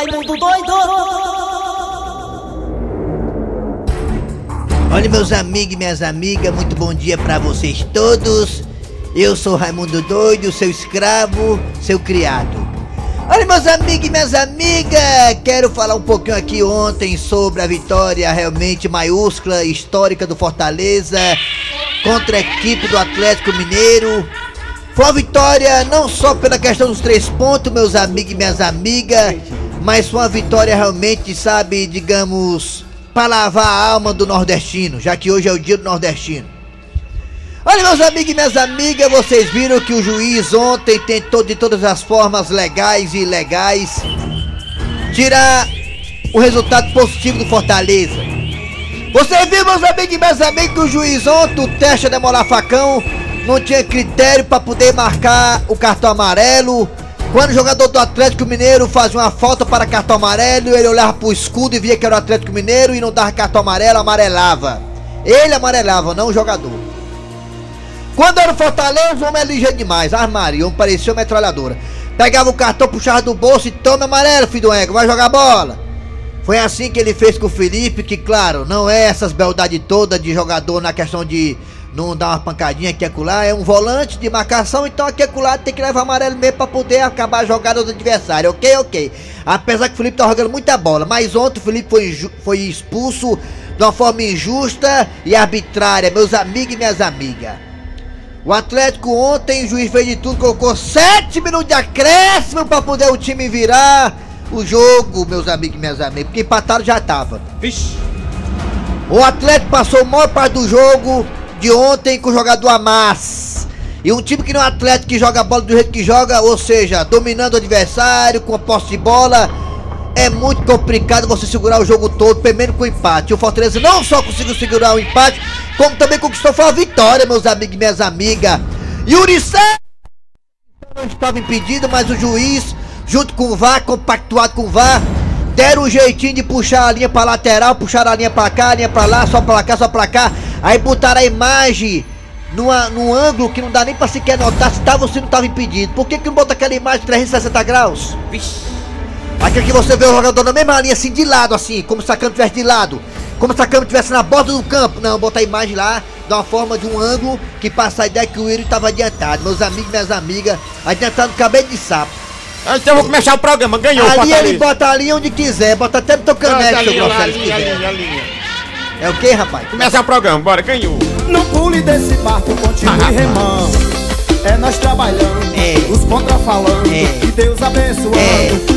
Raimundo Doido! Olha, meus amigos e minhas amigas, muito bom dia pra vocês todos. Eu sou Raimundo Doido, seu escravo, seu criado. Olha, meus amigos e minhas amigas, quero falar um pouquinho aqui ontem sobre a vitória realmente maiúscula, histórica do Fortaleza contra a equipe do Atlético Mineiro. Foi uma vitória não só pela questão dos três pontos, meus amigos e minhas amigas, mas foi uma vitória realmente, sabe, digamos, para lavar a alma do nordestino, já que hoje é o dia do nordestino. Olha, meus amigos e minhas amigas, vocês viram que o juiz ontem tentou de todas as formas legais e ilegais tirar o resultado positivo do Fortaleza. Você viu, meus amigos e minhas amigas, que o juiz ontem, o teste de demorar facão, não tinha critério para poder marcar o cartão amarelo. Quando o jogador do Atlético Mineiro fazia uma falta para cartão amarelo, ele olhava pro escudo e via que era o Atlético Mineiro e não dava cartão amarelo, amarelava. Ele amarelava, não o jogador. Quando era o Fortaleza, o homem é ligeiro demais. Armário, um parecia uma metralhadora. Pegava o cartão, puxava do bolso e toma amarelo, filho do ego, vai jogar bola. Foi assim que ele fez com o Felipe, que claro, não é essas beldades todas de jogador na questão de não dar uma pancadinha aqui acolá, é um volante de marcação, então aqui acolá tem que levar amarelo mesmo pra poder acabar a jogada do adversário, ok, ok. Apesar que o Felipe tá jogando muita bola, mas ontem o Felipe foi, foi expulso de uma forma injusta e arbitrária, meus amigos e minhas amigas. O Atlético ontem, o juiz fez de tudo, colocou 7 minutos de acréscimo para poder o time virar o jogo, meus amigos e minhas amigas, porque empatado já tava. Vixe. O Atlético passou a maior parte do jogo de ontem com o jogador Amas. E um time que não é Atlético que joga a bola do jeito que joga, ou seja, dominando o adversário, com a posse de bola, é muito complicado você segurar o jogo todo, primeiro com o empate. O Fortaleza não só conseguiu segurar o empate, como também conquistou foi a vitória, meus amigos e minhas amigas. Yuri não estava impedido, mas o juiz, junto com o VAR, compactuado com o VAR, deram um jeitinho de puxar a linha pra lateral, puxar a linha pra cá, a linha pra lá, só pra cá, só pra cá. Aí botaram a imagem numa, num ângulo que não dá nem pra sequer notar se tava ou se não tava impedido. Por que que não bota aquela imagem de 360 graus? Vixe. Aqui que você vê o jogador na mesma linha, assim, de lado, assim, como se a câmera estivesse de lado. Como se a câmera estivesse na borda do campo. Não, bota a imagem lá, de uma forma de um ângulo que passa a ideia que o Yuri estava adiantado. Meus amigos minhas amigas, adiantado no cabelo de sapo. Ah, então eu vou começar o programa, ganhou Ali ele bota ali onde quiser, bota até no teu canete, seu grosseiro, se quiser. É o que, rapaz? Começar o programa, bora, ganhou. Não pule desse barco, continue remando. É nós trabalhando, É. os contra falando, É. e Deus abençoando.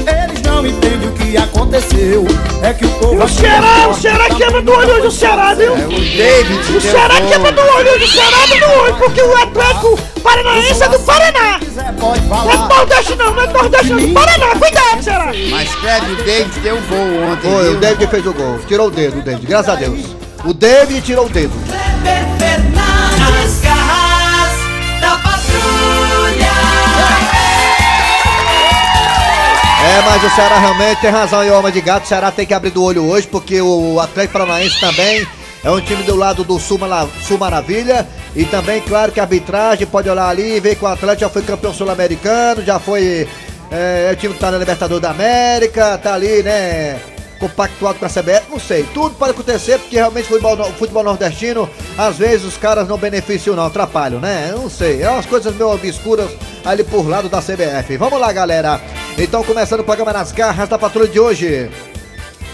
É. Não entendem o que aconteceu. É que o povo. O aqui Ceará, é o Ceará tá quebra do olho hoje, o Ceará, viu? David, O Ceará quebra do olho hoje, o Ceará do olho, porque o Atlético Paranaense é do Paraná. Pode Não é do. Nordeste não, não é do Nordeste não, é do Paraná. Cuidado, Ceará. Mas Cleber, o David deu um gol ontem. Foi, viu? o David fez o gol. Tirou o dedo, o David, graças a Deus. O David tirou o dedo. É, mas o Ceará realmente tem razão e o homem de gato. O Ceará tem que abrir do olho hoje, porque o Atlético Paranaense também é um time do lado do Sul, Sul Maravilha. E também, claro, que a arbitragem pode olhar ali e ver que o Atlético já foi campeão sul-americano, já foi. É, é o time que tá na Libertadores da América, tá ali, né? Compactuado com a CBF, não sei. Tudo pode acontecer, porque realmente futebol, no- futebol nordestino, às vezes os caras não beneficiam, não, atrapalham, né? Não sei. É umas coisas meio obscuras ali por lado da CBF. Vamos lá, galera. Então, começando o programa nas garras da patrulha de hoje.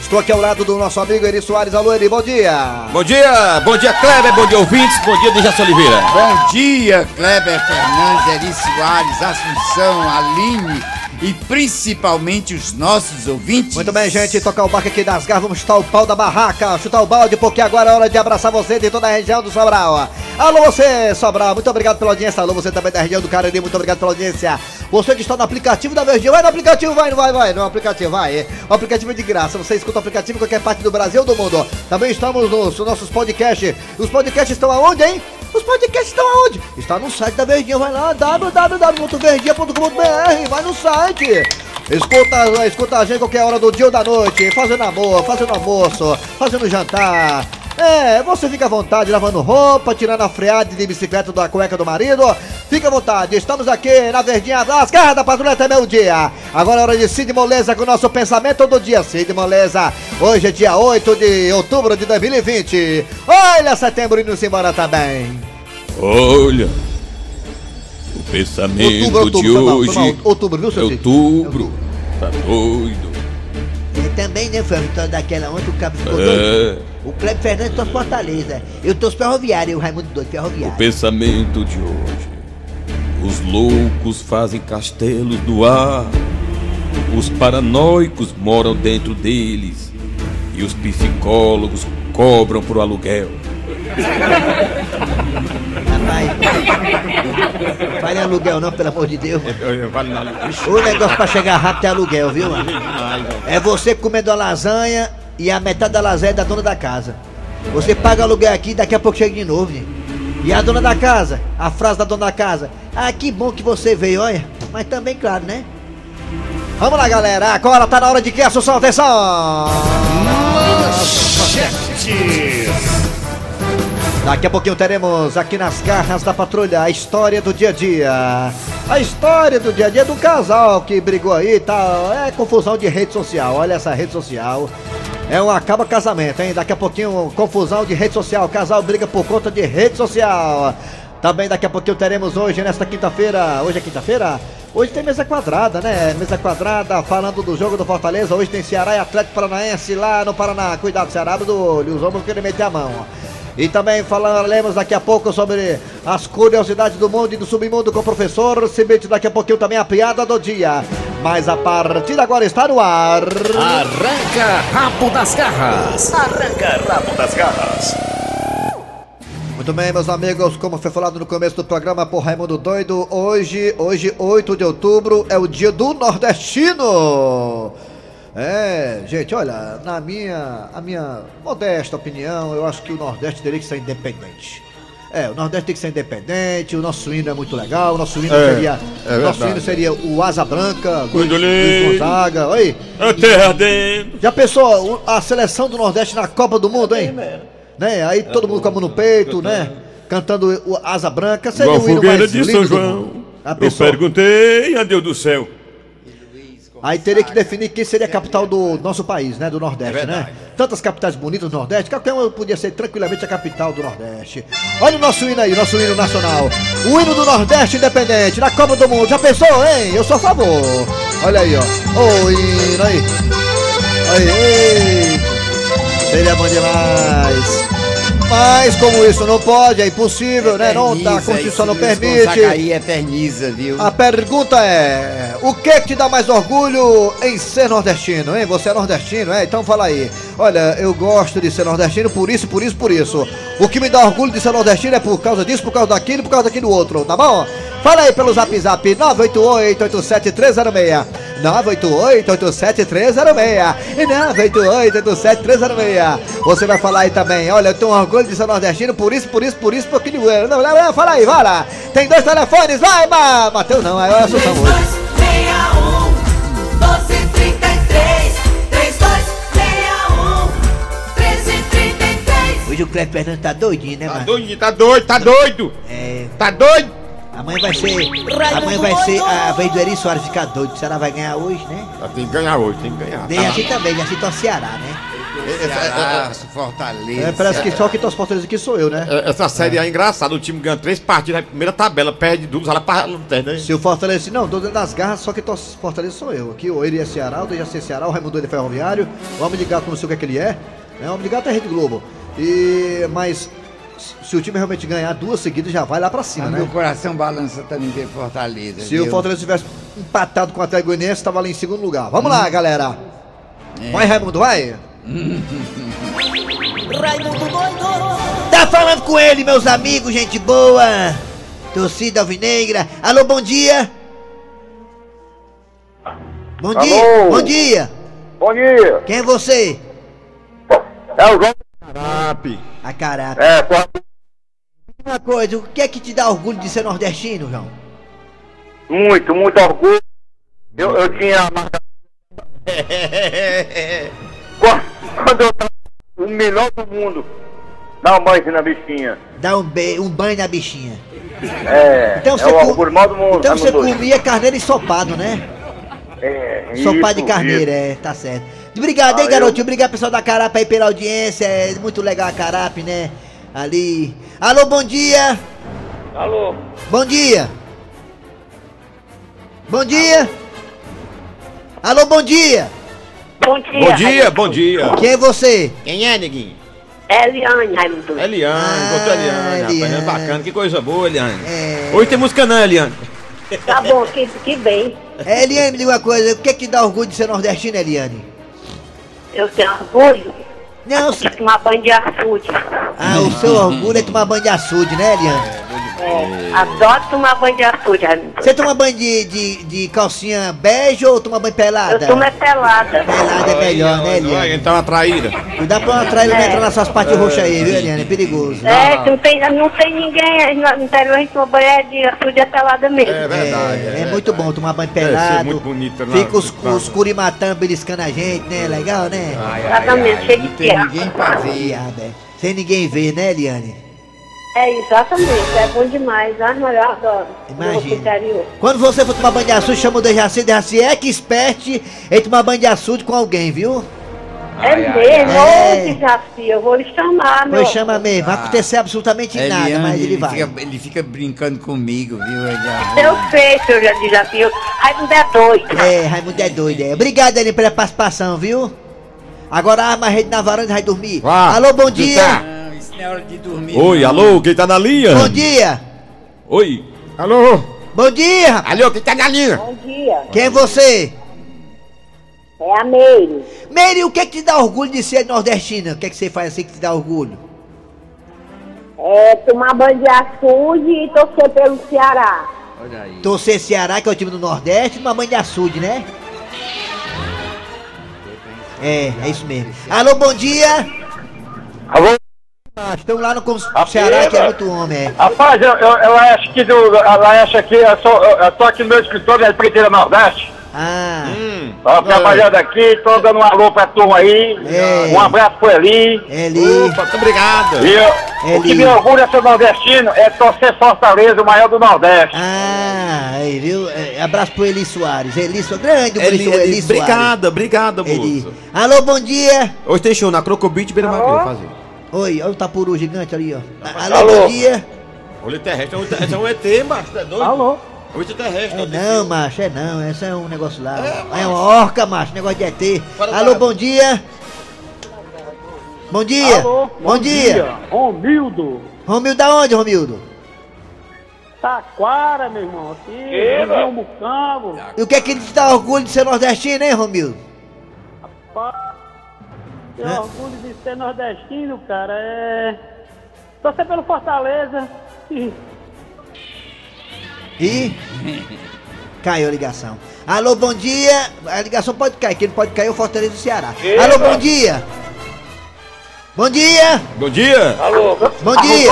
Estou aqui ao lado do nosso amigo Eri Soares. Alô, Eri, bom dia. Bom dia, bom dia Kleber, bom dia ouvintes, bom dia Dejaci Oliveira. Bom dia, Kleber Fernandes, Eri Soares, Assunção, Aline e principalmente os nossos ouvintes. Muito bem, gente, tocar o barco aqui das garras, vamos chutar o pau da barraca, chutar o balde, porque agora é hora de abraçar você de toda a região do Sobral. Alô, você, Sobral, muito obrigado pela audiência. Alô, você também da região do Cariri, muito obrigado pela audiência. Você que está no aplicativo da Verdinha, vai no aplicativo, vai, vai, vai, no aplicativo, vai. O aplicativo é de graça, você escuta o aplicativo em qualquer parte do Brasil ou do mundo. Também estamos nos nossos podcasts. Os podcasts estão aonde, hein? Os podcasts estão aonde? Está no site da Verdinha, vai lá, www.verdinha.com.br, vai no site. Escuta, escuta a gente qualquer hora do dia ou da noite, fazendo amor, fazendo almoço, fazendo jantar. É, você fica à vontade lavando roupa, tirando a freada de bicicleta da cueca do marido, Fique à vontade, estamos aqui na Verdinha das Garras da Patrulha até meio dia. Agora é hora de Cid Moleza com o nosso pensamento do dia. Cid Moleza, hoje é dia 8 de outubro de 2020. Olha, setembro indo-se embora também. Olha, o pensamento Outubro, outubro, de hoje foi mal. Outubro, viu, seu é outubro. Tá doido. Eu também, né, foi a vitória daquela ontem, o cabo ficou doido. É, O Cleber Fernandes torce Fortaleza. Eu torço ferroviário, o Raimundo doido, o ferroviário. pensamento de hoje. Os loucos fazem castelos no ar. Os paranoicos moram dentro deles. E os psicólogos cobram por aluguel. Rapaz, fale aluguel não, pelo amor de Deus. Vale na O negócio pra chegar rápido é aluguel, viu, mano? É você comendo a lasanha e a metade da lasanha é da dona da casa. Você paga aluguel aqui daqui a pouco chega de novo? E a dona da casa, a frase da dona da casa, ah, que bom que você veio, olha. Mas também, claro, né? Vamos lá, galera. Agora tá na hora de que, Assunção? Atenção! Daqui a pouquinho teremos aqui nas garras da patrulha a história do dia a dia. A história do dia a dia do casal que brigou aí e tal. É confusão de rede social. Olha essa rede social. É um acaba casamento, hein? Daqui a pouquinho, confusão de rede social. Casal briga por conta de rede social. Também daqui a pouquinho teremos hoje, nesta quinta-feira. Hoje é quinta-feira? Hoje tem mesa quadrada, né? Mesa quadrada, falando do jogo do Fortaleza. Hoje tem Ceará e Atlético Paranaense lá no Paraná. Cuidado, Ceará, do olho. Os homens querem meter a mão. E também falaremos daqui a pouco sobre as curiosidades do mundo e do submundo com o professor Cibite. Daqui a pouquinho também a piada do dia. Mas a partir de agora está no ar. Arranca rabo das garras. Arranca rabo das garras. Muito bem, meus amigos, como foi falado no começo do programa por Raimundo Doido, hoje, hoje, 8 de outubro, é o dia do nordestino. É, gente, olha, na minha, a minha modesta opinião, eu acho que o Nordeste teria que ser independente. É, o Nordeste tem que ser independente, o nosso hino é muito legal, o nosso hino É, seria. é o nosso hino seria o Asa Branca, Luiz. Gonzaga. Oi, A terra dentro. já pensou a seleção do Nordeste na Copa do Mundo, hein? Né? Aí todo mundo com a mão no peito, né? Cantando o Asa Branca, seria Igual o hino mais de São João. Eu perguntei a Deus do céu. Aí teria que definir quem seria a capital do nosso país, né? Do Nordeste, né? Tantas capitais bonitas do Nordeste, qualquer uma podia ser tranquilamente a capital do Nordeste. Olha o nosso hino aí, nosso hino nacional. O hino do Nordeste independente, na Copa do Mundo. Já pensou, hein? Eu sou a favor. Olha aí, ó. O hino aí. Aí, ei. Seria bom demais. Mas como isso não pode, é impossível, né? Não, tá, a Constituição não permite. aí eterniza, viu? A pergunta é: o que te dá mais orgulho em ser nordestino, hein? Você é nordestino, é? Então fala aí. Olha, eu gosto de ser nordestino por isso, por isso, por isso. O que me dá orgulho de ser nordestino é por causa disso, por causa daquilo, por causa daquilo outro, tá bom? Fala aí pelo zap zap 988-87306. 988-87306. E 988-87306. Você vai falar aí também. Olha, eu tenho orgulho de ser nordestino por isso, por isso, por isso, por aquilo. Não, não, não, fala aí, vai lá. Tem dois telefones, vai, Ma- Matheus não, aí eu sou hoje. 3261 1233 3261 1333 Hoje o Cleber tá doidinho, né, Tá mano? doido, tá doido, tá doido. É, Tá doido? Amanhã vai ser. Amanhã vai ser a vez do Eri Soares ficar doido. O Ceará vai ganhar hoje, né? Tem que ganhar hoje, tem que ganhar. Bem assim também, já citou o Ceará, né? Ceará, Fortaleza. É, parece que só que torce Fortaleza aqui sou eu, né? É, Essa série é engraçada, o time ganha três partidas na primeira tabela, perde duas, ela para lanterna. Se o Fortaleza não, tô dentro das garras, só que torce Fortaleza sou eu. Aqui o Eri é Ceará, o Dejaci é Ceará, o Raimundo ele é ferroviário, o Homem de Gato não sei o que, é que ele é, né? O Homem de Gato é Rede Globo. E, mas se o time realmente ganhar duas seguidas, já vai lá pra cima, Ah, né? Meu coração balança também ver Fortaleza. Se o viu? Fortaleza tivesse empatado com o Atlético Goianiense, tava ali em segundo lugar. Vamos lá, galera. Vai, Raimundo, vai. Raimundo doido Tá falando com ele, meus amigos, gente boa. Torcida alvinegra. Alô, bom dia. Bom Alô. dia. Bom dia. Bom dia. Quem é você? É o João. A caraca. É, só Uma coisa, o que é que te dá orgulho de ser nordestino, João? muito, muito orgulho. Eu, eu tinha a marca. Quando, eu tava o melhor do mundo, dá um banho na bichinha. Dá um, be um banho na bichinha. É, Então é você, o com- do mundo. então você Raimundo Doido. comia carneiro ensopado, né? É, Ensopado de carneiro, isso. é, tá certo. Obrigado, hein, Ah, garotinho? Obrigado, pessoal da Carap aí pela audiência. É muito legal a Carap, né? Ali. Alô, bom dia! Alô? Bom dia! Bom dia! Alô, bom dia! Bom dia. Bom dia, bom dia. Quem é você? Quem é, neguinho? Eliane, Raimundo. Eliane, Ah, botou Eliane, rapaz. Eliane. É bacana, que coisa boa, Eliane. É. Hoje tem música não, Eliane. Tá bom, que, que bem. É, Eliane, me diga uma coisa. O que é que dá orgulho de ser nordestino, Eliane? Eu tenho orgulho Não, de tomar banho de açude. Ah, o seu orgulho é tomar banho de açude, né, Eliane? É, adoro tomar banho de açude, Raimundo. Você toma banho de, de, de calcinha bege ou toma banho pelada? Eu tomo é pelada. Pelada é melhor, né, Olha, Eliane? então uma traíra. Cuidado pra uma traíra não entrar nas suas partes roxas aí, viu, Eliane? É perigoso. É, que não tem, não tem ninguém no interior, a gente toma banho é de açude é pelada mesmo. É verdade. É, é muito bom tomar banho pelado. muito bonito, né? Fica os, os curimatã beliscando a gente, né? Legal, né? Exatamente, cheio de Não tem ninguém pra ver. É. Sem ninguém ver, né, Eliane? É, exatamente, é bom demais. Ah, mas eu adoro. Imagina. Vou. Quando você for tomar banho de açude, chama o Dejaci. Dejaci é expert em tomar banho de açude com alguém, viu? É mesmo, É. ô desafio, eu vou lhe chamar, meu. Pois chama mesmo. Vai acontecer absolutamente nada, Eliane, mas ele vai. Fica, ele fica brincando comigo, viu? Ele Eu sei, seu desafio. Raimundo é doido. É, Raimundo é doido, é. Obrigado, Eliane, pela participação, viu? Agora arma a rede na varanda e vai dormir. Vá, Alô, bom dia! tá. Não, é hora de dormir. Oi, não. alô, quem tá na linha? Bom dia! Oi. Alô. Bom dia! Alô, quem tá na linha? Bom dia. Quem é você? É a Meire. Meire, o que é que te dá orgulho de ser nordestina? O que é que você faz assim que te dá orgulho? É tomar banho de açude e torcer pelo Ceará. Olha aí. Torcer Ceará, que é o time do Nordeste, uma mãe de açude, né? É, é isso mesmo. Alô, bom dia! Alô? Ah, Estão lá no Cons- Ceará, que é muito homem, é. Rapaz, eu, eu, ela acha que do, ela acha que eu, sou, eu, eu tô aqui no meu escritório, é Preteira Nordeste. Ah, Hum. Tô trabalhando aqui, tô dando um alô pra turma aí. É. Um abraço pro Eli. Eli. Opa, muito obrigado. E eu, o Eli. que me orgulha ser nordestino é torcer Fortaleza, o maior do Nordeste. Ah, aí, viu? É, abraço pro Eli Soares. Eli Soares, grande Eli, Eli, Eli, Soares. obrigado, obrigado, Eli. Alô, bom dia! Hoje tem show na Crocobit Beira fazer. Oi, olha o tapuru gigante ali, ó. Alô, Alô. bom dia! Olho terrestre, é um, esse é um ET, macho, tá doido? Alô? Olho terrestre. É não, macho, é não, esse é um negócio lá. É, uma orca, macho, negócio de ET. Para Alô, lá. bom dia! Bom dia! Alô? bom, dia! Romildo. Romildo, da onde, Romildo? Taquara, meu irmão. Aqui, região Mucambo. E o que é que te dá orgulho de ser nordestino, hein, Romildo? Hã? orgulho de ser nordestino, cara. É. Torcer pelo Fortaleza. E Ih, caiu a ligação. Alô, bom dia. A ligação pode cair, quem não pode cair é o Fortaleza do Ceará. Alô, bom dia. Bom dia. Bom dia. Alô? Bom dia.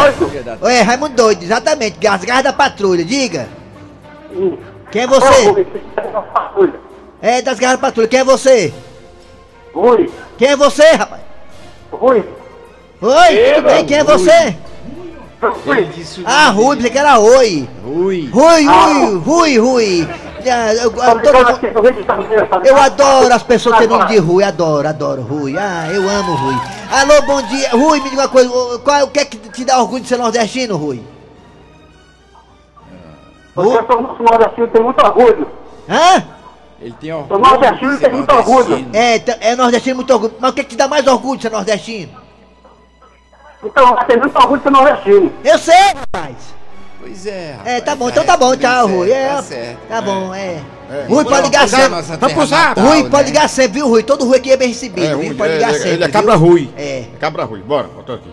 Oi, Raimundo Doido, exatamente. As garras da patrulha, diga. Quem é você? É, das garras da patrulha. Quem é você? Rui, Quem é você, rapaz? Rui, Oi, tudo bem? Quem é você? Ele disse Ah, Rui, pensei que era Oi. Rui. Rui, Rui, Rui, Rui. Ah, Eu, eu- todo- Eu adoro as pessoas terem nome de Rui, adoro, adoro Rui. Ah, eu amo Rui. Alô, bom dia. Rui, me diga uma coisa, o- qual, o que é que te dá orgulho de ser nordestino, Rui? Rui? sou nordestino, tem muito orgulho. Hã? Ele tem orgulho. Sou nordestino, de ser tem muito orgulho. É, t- é nordestino muito orgulho. Mas o que é que te dá mais orgulho de ser nordestino? Então, tem muito orgulho de ser nordestino. Eu sei, rapaz. Pois é, rapaz. É, tá bom, então tá bom, tudo tchau, Rui. É, Tá certo. tá bom, é. É. Rui, pode ligar sempre. Vamos pro zap. Rui, né? pode ligar sempre, viu, Rui? Todo Rui aqui é bem recebido, viu? Pode ligar sempre. ele é viu? cabra Rui. É. É cabra Rui. Bora, botou aqui.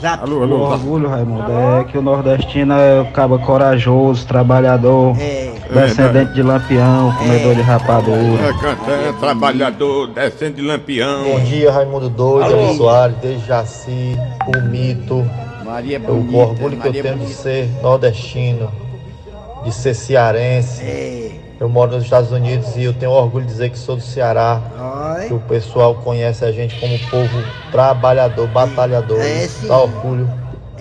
Zap. Alô, O alô. zap. orgulho, Raimundo, é que o nordestino é o cabo corajoso, trabalhador, É. descendente de lampião, comedor de rapadura. É cantante, trabalhador, descendo de lampião. Bom dia, Raimundo Doido, Eli Soares, Dejaci, o Mito. Maria O Bonita. orgulho que eu tenho de ser nordestino, de ser cearense. É. Eu moro nos Estados Unidos e eu tenho orgulho de dizer que sou do Ceará. Que o pessoal conhece a gente como povo trabalhador, batalhador. É, sim. Dá orgulho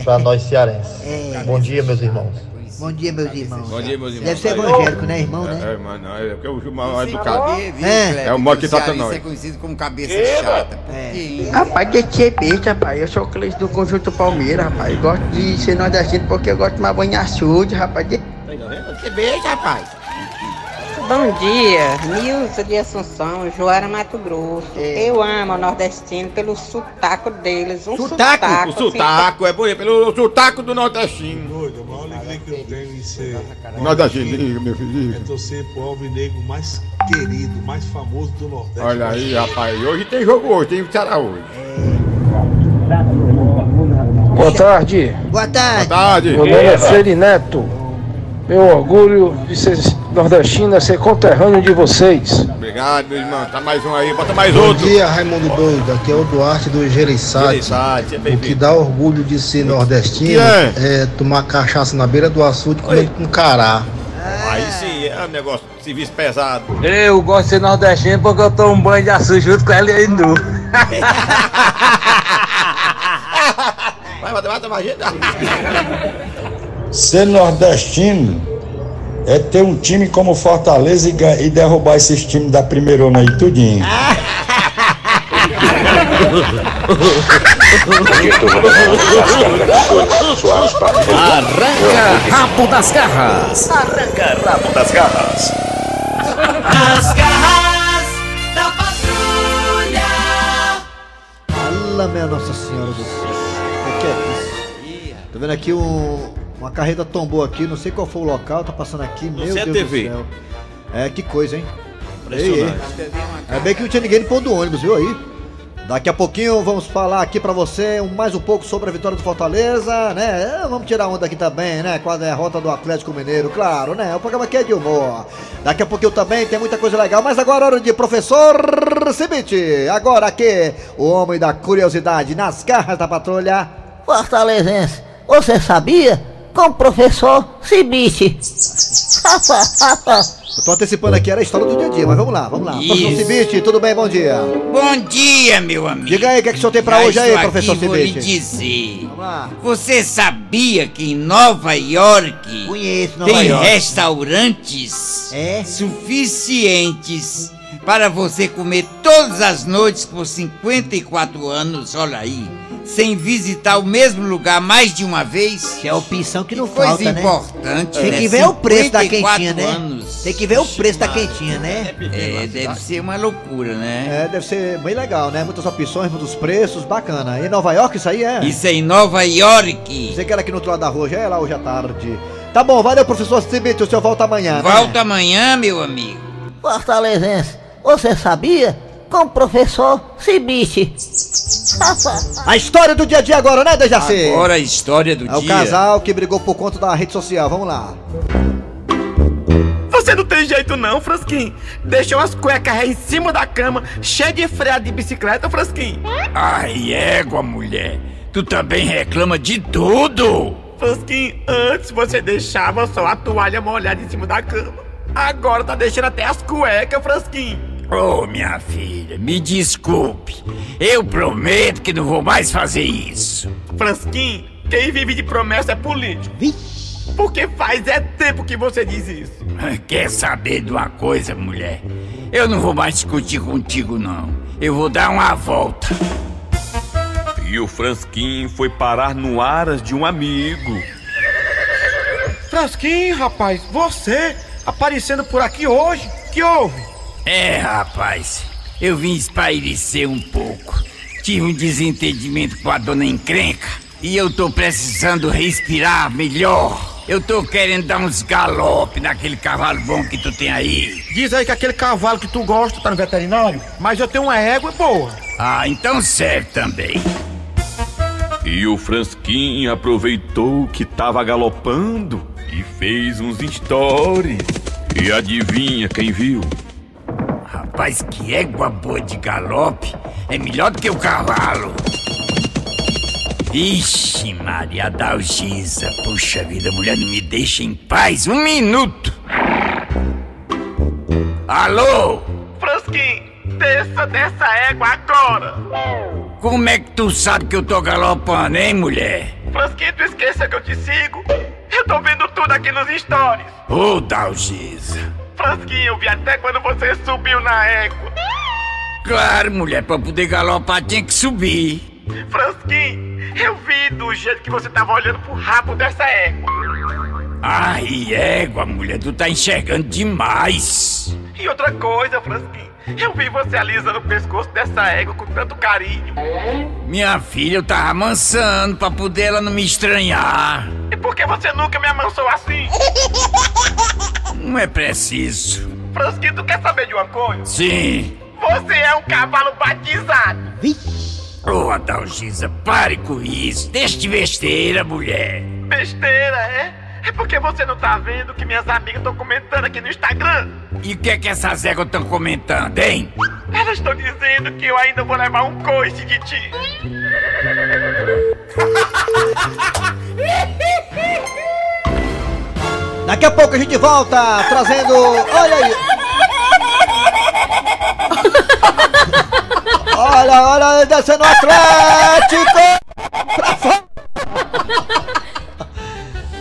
pra nós cearenses. É. Bom dia, meus irmãos. Bom dia, meus irmãos. Bom dia, meus irmãos. Deve ser evangélico, né, irmão, né? É, é, mas não, é porque o Gilmar é educado. É. É o modo que trata Cearense nós. é conhecido como cabeça chata. É. Rapaz, de ser besta, rapaz. Eu sou cliente do Conjunto Palmeiras, rapaz. Eu gosto de ser nordestino porque eu gosto de tomar banho açude, rapaz. De... Que beijo, rapaz. Bom dia, Nilza de Assunção, Joara Mato Grosso. Eu amo o nordestino pelo sotaco deles. Um sotaco? O sotaco, é bonito, pelo sotaco do nordestino. Doido, a maior alegria que eu tenho em ser Nordestino, meu filho. é torcer pro alvinegro mais querido, mais famoso do Nordeste. Olha aí, rapaz. Hoje tem jogo hoje, tem Ceará hoje. Boa tarde. Boa tarde. Boa tarde. Meu nome é Freire Neto. Meu orgulho de ser nordestino é ser conterrâneo de vocês. Obrigado, meu irmão. Tá mais um aí, bota mais Bom outro. dia, Raimundo Doido. Aqui é o Duarte do Gereissati. Gereissati, seja O que dá orgulho de ser nordestino é? é tomar cachaça na beira do açude comendo com cará. Aí sim, é um negócio, serviço pesado. Eu gosto de ser nordestino porque eu tomo banho de açúcar junto com ele aí nu. Vai, vai, vai, vai, vai. Ser nordestino é ter um time como Fortaleza e, e derrubar esses times da primeirona aí tudinho. Arranca rabo das garras. Arranca rabo das garras. As garras da patrulha. Fala, minha Nossa Senhora do Céu. O que é isso? Tô vendo aqui um, uma carreta tombou aqui, não sei qual foi o local, tá passando aqui, meu sei a Deus TV. do céu. É, que coisa, hein? Impressionante. Ei, ei. É bem que não tinha ninguém no ponto do ônibus, viu aí? Daqui a pouquinho vamos falar aqui pra você mais um pouco sobre a vitória do Fortaleza, né? É, Vamos tirar onda aqui também, né? Com a derrota do Atlético Mineiro, claro, né? O programa aqui é de humor. Daqui a pouquinho também tem muita coisa legal, mas agora é hora de professor Cibite. Agora aqui, o homem da curiosidade nas garras da patrulha. Fortalezense, você sabia? Com o professor Cibite. Eu tô antecipando aqui, era a história do dia a dia, mas vamos lá, vamos lá. Professor Isso. Cibite, tudo bem? Bom dia. Bom dia, meu amigo. Diga aí o que, é que o senhor tem pra Já hoje aí, professor aqui, vou lhe Cibite. dizer. Vamos lá. Você sabia que em Nova York Conheço Nova tem York. restaurantes É? suficientes para você comer todas as noites por 54 anos, olha aí, sem visitar o mesmo lugar mais de uma vez? Que é a opção que não coisa falta, né? importante, Tem né? que ver o preço da 54 quentinha, né? anos. Tem que ver o preço da quentinha, né? É, deve ser uma loucura, né? É, deve ser bem legal, né? Muitas opções, muitos preços, bacana. Em Nova York isso aí é? Isso é em Nova York. Você que era aqui no outro lado da rua, já é lá hoje à tarde. Tá bom, valeu, professor Cibite, o senhor volta amanhã. né? Volta amanhã, meu amigo. Fortalezense, você sabia? Com o professor Cibite. A história do dia a dia agora, né, Dejaci? Agora a história do É o dia. casal que brigou por conta da rede social, vamos lá. Você não tem jeito não, Frasquinho. Deixou as cuecas aí em cima da cama, cheia de freada de bicicleta, Frasquinho. Ai, égua, mulher. Tu também reclama de tudo. Frasquinho, antes você deixava só a toalha molhada em cima da cama. Agora tá deixando até as cuecas, Frasquinho. Ô, minha filha, me desculpe. Eu prometo que não vou mais fazer isso. Frasquinho, quem vive de promessa é político. Porque faz é tempo que você diz isso. Quer saber de uma coisa, mulher? Eu não vou mais discutir contigo, não. Eu vou dar uma volta. E o Fransquinho foi parar no aras de um amigo. Frasquinho, rapaz, você aparecendo por aqui hoje? Que houve? É, rapaz, eu vim espairecer um pouco. Tive um desentendimento com a dona encrenca e eu tô precisando respirar melhor. Eu tô querendo dar uns galope naquele cavalo bom que tu tem aí. Diz aí que aquele cavalo que tu gosta tá no veterinário, mas eu tenho uma égua boa. Ah, então serve também. E o Fransquinho aproveitou que tava galopando e fez uns stories. E adivinha quem viu? Rapaz, que égua boa de galope é melhor do que o cavalo. Ixi, Maria Dalgisa, puxa vida, mulher não me deixa em paz um minuto. Alô? Frasquinho, desça dessa égua agora. Como é que tu sabe que eu tô galopando, hein, mulher? Frasquinho, tu esqueceu que eu te sigo? Eu tô vendo tudo aqui nos stories. Ô, Dalgisa. Frasquinho, eu vi até quando você subiu na égua. Claro, mulher, pra poder galopar tinha que subir. Frasquinho, eu vi do jeito que você tava olhando pro rabo dessa égua. Ai, égua, mulher, tu tá enxergando demais. E outra coisa, Frasquinho, eu vi você alisando o pescoço dessa égua com tanto carinho. Minha filha, eu tava amansando pra poder ela não me estranhar. E por que você nunca me amansou assim? Não é preciso. Frasquinho, tu quer saber de uma coisa? Sim. Você é um cavalo batizado. Ô, Adalgisa, pare com isso. Deixa de besteira, mulher. Besteira, é? É porque você não tá vendo que minhas amigas estão comentando aqui no Instagram. E o que é que essas éguas estão comentando, hein? Elas estão dizendo que eu ainda vou levar um coice de ti. Daqui a pouco a gente volta trazendo. Olha aí! Olha, olha, descendo o Atlético! Pra fora!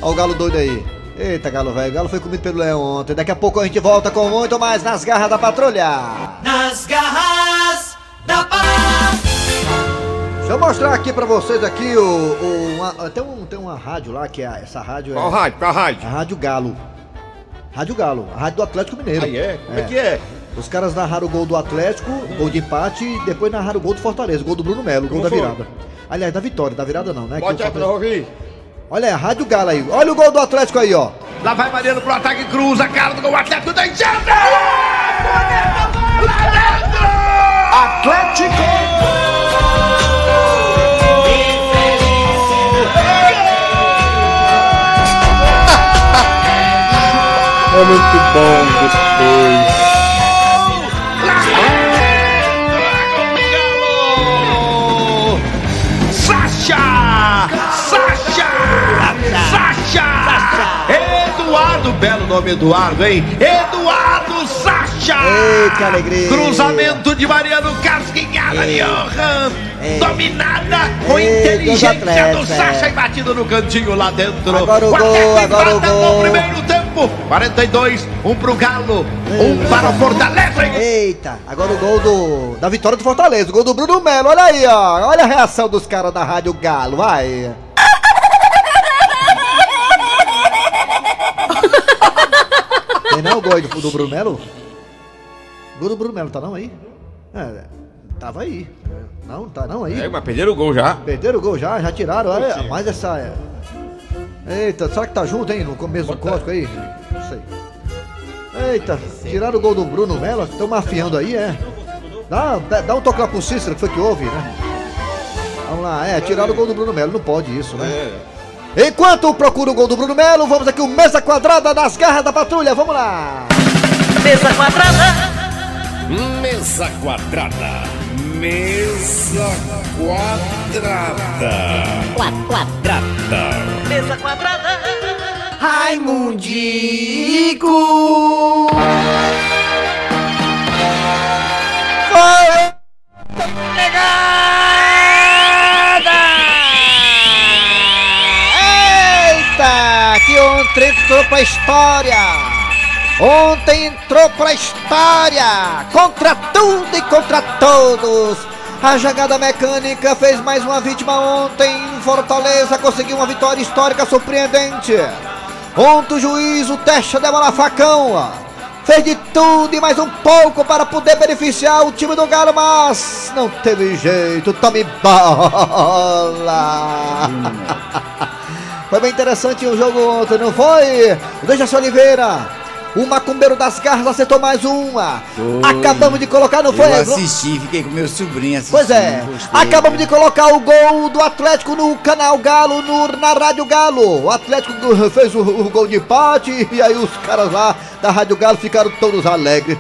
Olha o galo doido aí. Eita, galo velho, o galo foi comido pelo leão ontem. Daqui a pouco a gente volta com muito mais nas garras da patrulha. Nas garras da patrulha. Deixa eu mostrar aqui pra vocês aqui o. o uma- tem, um, tem uma rádio lá que é. Essa rádio Qual é. rádio? Qual rádio? A Rádio Galo. Rádio Galo, a rádio do Atlético Mineiro. Aí é? Como é que é? Os caras narraram o gol do Atlético, gol de empate, e depois narraram o gol do Fortaleza, o gol do Bruno Melo, o gol da foi? virada. Aliás, da vitória, da virada não, né? O aí pra ouvir. Olha aí, a Rádio Galo aí. Olha o gol do Atlético aí, ó. Lá vai Mariano pro ataque, cruza, cara do gol, Atlético da enxada! Atlético! É muito bom depois. Sacha! Sacha! Sacha! Eduardo, belo nome Eduardo, hein? Eduardo Sacha! Ei, que alegria! Cruzamento de Mariano Casquinhada de Johan! Dominada com inteligência do Sacha é. e batido no cantinho lá dentro. Agora o gol, agora o gol. no primeiro tempo. 42, um pro Galo, um para o Fortaleza. Eita, agora o gol do, da vitória do Fortaleza, o gol do Bruno Melo. Olha aí, ó. Olha a reação dos caras da Rádio Galo, vai. Tem não o gol aí do, do Bruno Melo? Gol do Bruno Melo, tá não aí? É, tava aí. Não, tá não aí? É, mas perderam o gol já. Perderam o gol já, já tiraram. Olha, mais essa. É. Eita, será que tá junto, hein? No começo do código aí? Não sei. Eita, tiraram o gol do Bruno Melo, estão mafiando aí, é? Dá, dá- dá um toque lá pro Cícero, que foi que houve, né? Vamos lá, é, tiraram o gol do Bruno Melo, não pode isso, né? Enquanto procura o gol do Bruno Melo, vamos aqui o Mesa Quadrada nas garras da patrulha, vamos lá! Mesa quadrada. Mesa quadrada. Mesa quadrada. Quadrada. Mesa quadrada. Raimundico! Foi! Eita! Que ontem entrou pra história! Ontem entrou pra história! Contra tudo e contra todos! A jogada mecânica fez mais uma vítima ontem. Fortaleza conseguiu uma vitória histórica surpreendente. Ontem o juiz, o teste deu na facão. Fez de tudo e mais um pouco para poder beneficiar o time do Galo, mas não teve jeito. Tome bola! Foi bem interessante o jogo ontem, não foi? O Dejaci Oliveira, o macumbeiro das garras acertou mais uma. Acabamos de colocar, não foi? Eu assisti, fiquei com meu sobrinho assistindo. Pois é, gostei. acabamos de colocar o gol do Atlético no canal Galo, no- na Rádio Galo. O Atlético fez o, o gol de empate e aí os caras lá da Rádio Galo ficaram todos alegres.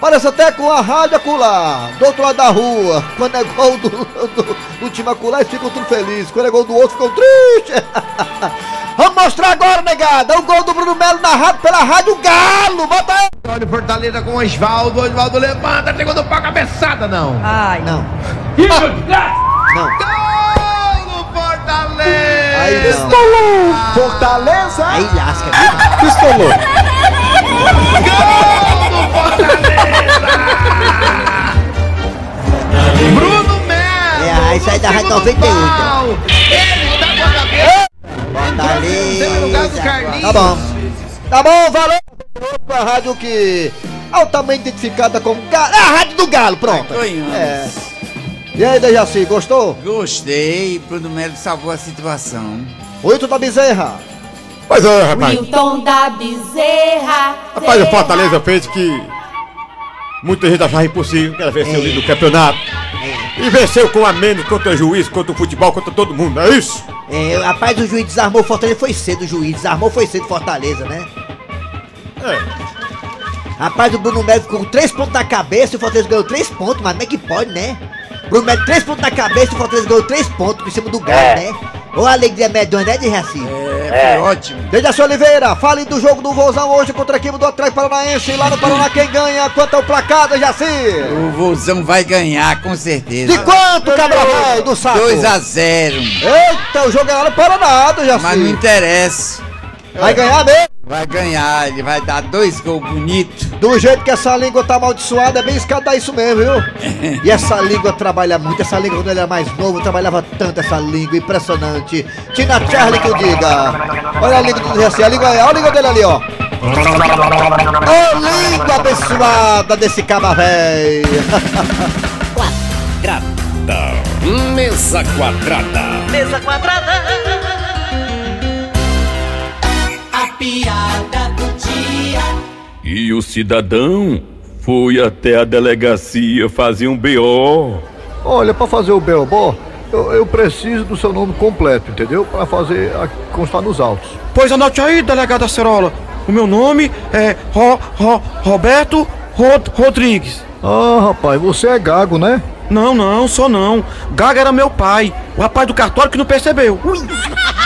Parece até com a rádio acolá, do outro lado da rua. Quando é gol do, do, do time acolá, eles ficam tudo felizes. Quando é gol do outro, ficam tristes. Vamos mostrar agora, negada, o gol do Bruno Melo narrado pela Rádio Galo. Bota aí. Olha o Fortaleza com o Osvaldo. Osvaldo levanta, segundo pau, cabeçada, não. Ai, não. Não. Não. Gol do Fortaleza! Aí não. Fortaleza. Aí lasca, viu? Pistolou. Bruno Melo! É, aí sai da Rádio 98. Ele tá com a cabeça! Fortaleza. Tá bom. Tá bom, valeu. A rádio que altamente identificada como Galo. É a rádio do Galo, pronto. É. E aí, Dejaci, gostou? Gostei, Bruno Melo salvou a situação. Oito da Bezerra. Pois é, rapaz. Wilton da Bezerra. Rapaz, o Fortaleza fez que muita gente achava impossível, que era vencer o líder do campeonato. E venceu com a menos contra o juiz, contra o futebol, contra todo mundo, é isso? É, rapaz, o juiz desarmou o Fortaleza. Foi cedo o juiz, desarmou foi cedo Fortaleza, né? É. Rapaz, o Bruno Melo ficou com três pontos na cabeça e o Fortaleza ganhou três pontos, mas como é que pode, né? Bruno Melo, três pontos na cabeça e o Fortaleza ganhou três pontos em cima do Galo, É. né? Ô, alegria medonha, né, de Raci? É, foi ótimo. Dejaci Oliveira, fale do jogo do Vozão hoje contra a equipe do Atlético Paranaense. Lá no Paraná, quem ganha? Quanto é o placar, Dejaci? O Vozão vai ganhar, com certeza. De quanto, cabra velho, do saco? 2 a 0 Eita, o jogo é lá no Paraná, Dejaci. Mas não interessa. Vai ganhar mesmo? Vai ganhar, ele vai dar dois gols bonitos. Do jeito que essa língua tá amaldiçoada, é bem escada isso mesmo, viu? E essa língua trabalha muito, essa língua quando ele era mais novo, trabalhava tanto essa língua, impressionante. Tina Charlie que o diga. Olha a língua do Dejaci, a língua, olha a língua dele ali, ó. Ô língua abençoada desse caba véi. Quadrada. Mesa quadrada. Mesa quadrada. E o cidadão foi até a delegacia fazer um BO. Olha, para fazer o Belbó, eu, eu preciso do seu nome completo, entendeu? Para fazer a, constar nos autos. Pois anote aí, delegado Acerola. O meu nome é Ro, Ro, Roberto Rod, Rodrigues. Ah, rapaz, você é gago, né? Não, não, sou não. Gaga era meu pai, o rapaz do cartório que não percebeu. Ui.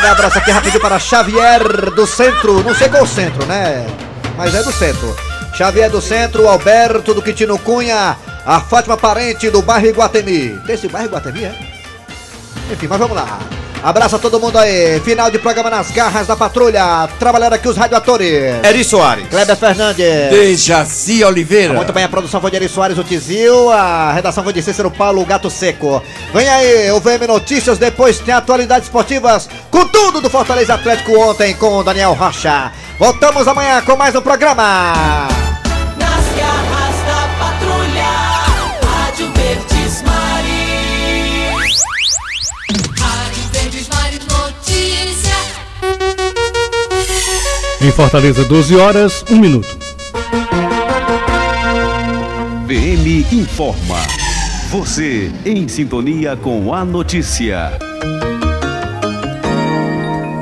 Mandar um abraço aqui rapidinho para Xavier do Centro. Não sei qual centro, né? Mas é do centro. Xavier do Centro, Alberto do Quitino Cunha, a Fátima Parente do bairro Iguatemi. Desse bairro Iguatemi, é? Enfim, mas vamos lá. Abraço a todo mundo aí. Final de programa nas garras da patrulha. Trabalhando aqui os radioatores. Eri Soares. Kleber Fernandes. Dejaci Oliveira. Muito bem, a produção foi de Eri Soares, o Tizil. A redação foi de Cícero Paulo, o Gato Seco. Vem aí, o VM Notícias. Depois tem atualidades esportivas com tudo do Fortaleza Atlético ontem com o Daniel Rocha. Voltamos amanhã com mais um programa. Em Fortaleza, 12 horas, 1 minuto. VM informa. Você em sintonia com a notícia.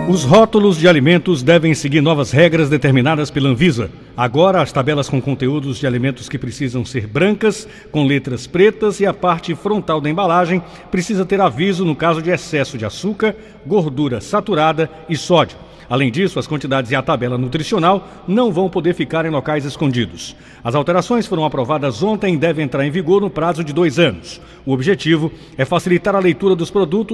Os rótulos de alimentos devem seguir novas regras determinadas pela Anvisa. Agora, as tabelas com conteúdos de alimentos que precisam ser brancas, com letras pretas e a parte frontal da embalagem precisa ter aviso no caso de excesso de açúcar, gordura saturada e sódio. Além disso, as quantidades e a tabela nutricional não vão poder ficar em locais escondidos. As alterações foram aprovadas ontem e devem entrar em vigor no prazo de dois anos. O objetivo é facilitar a leitura dos produtos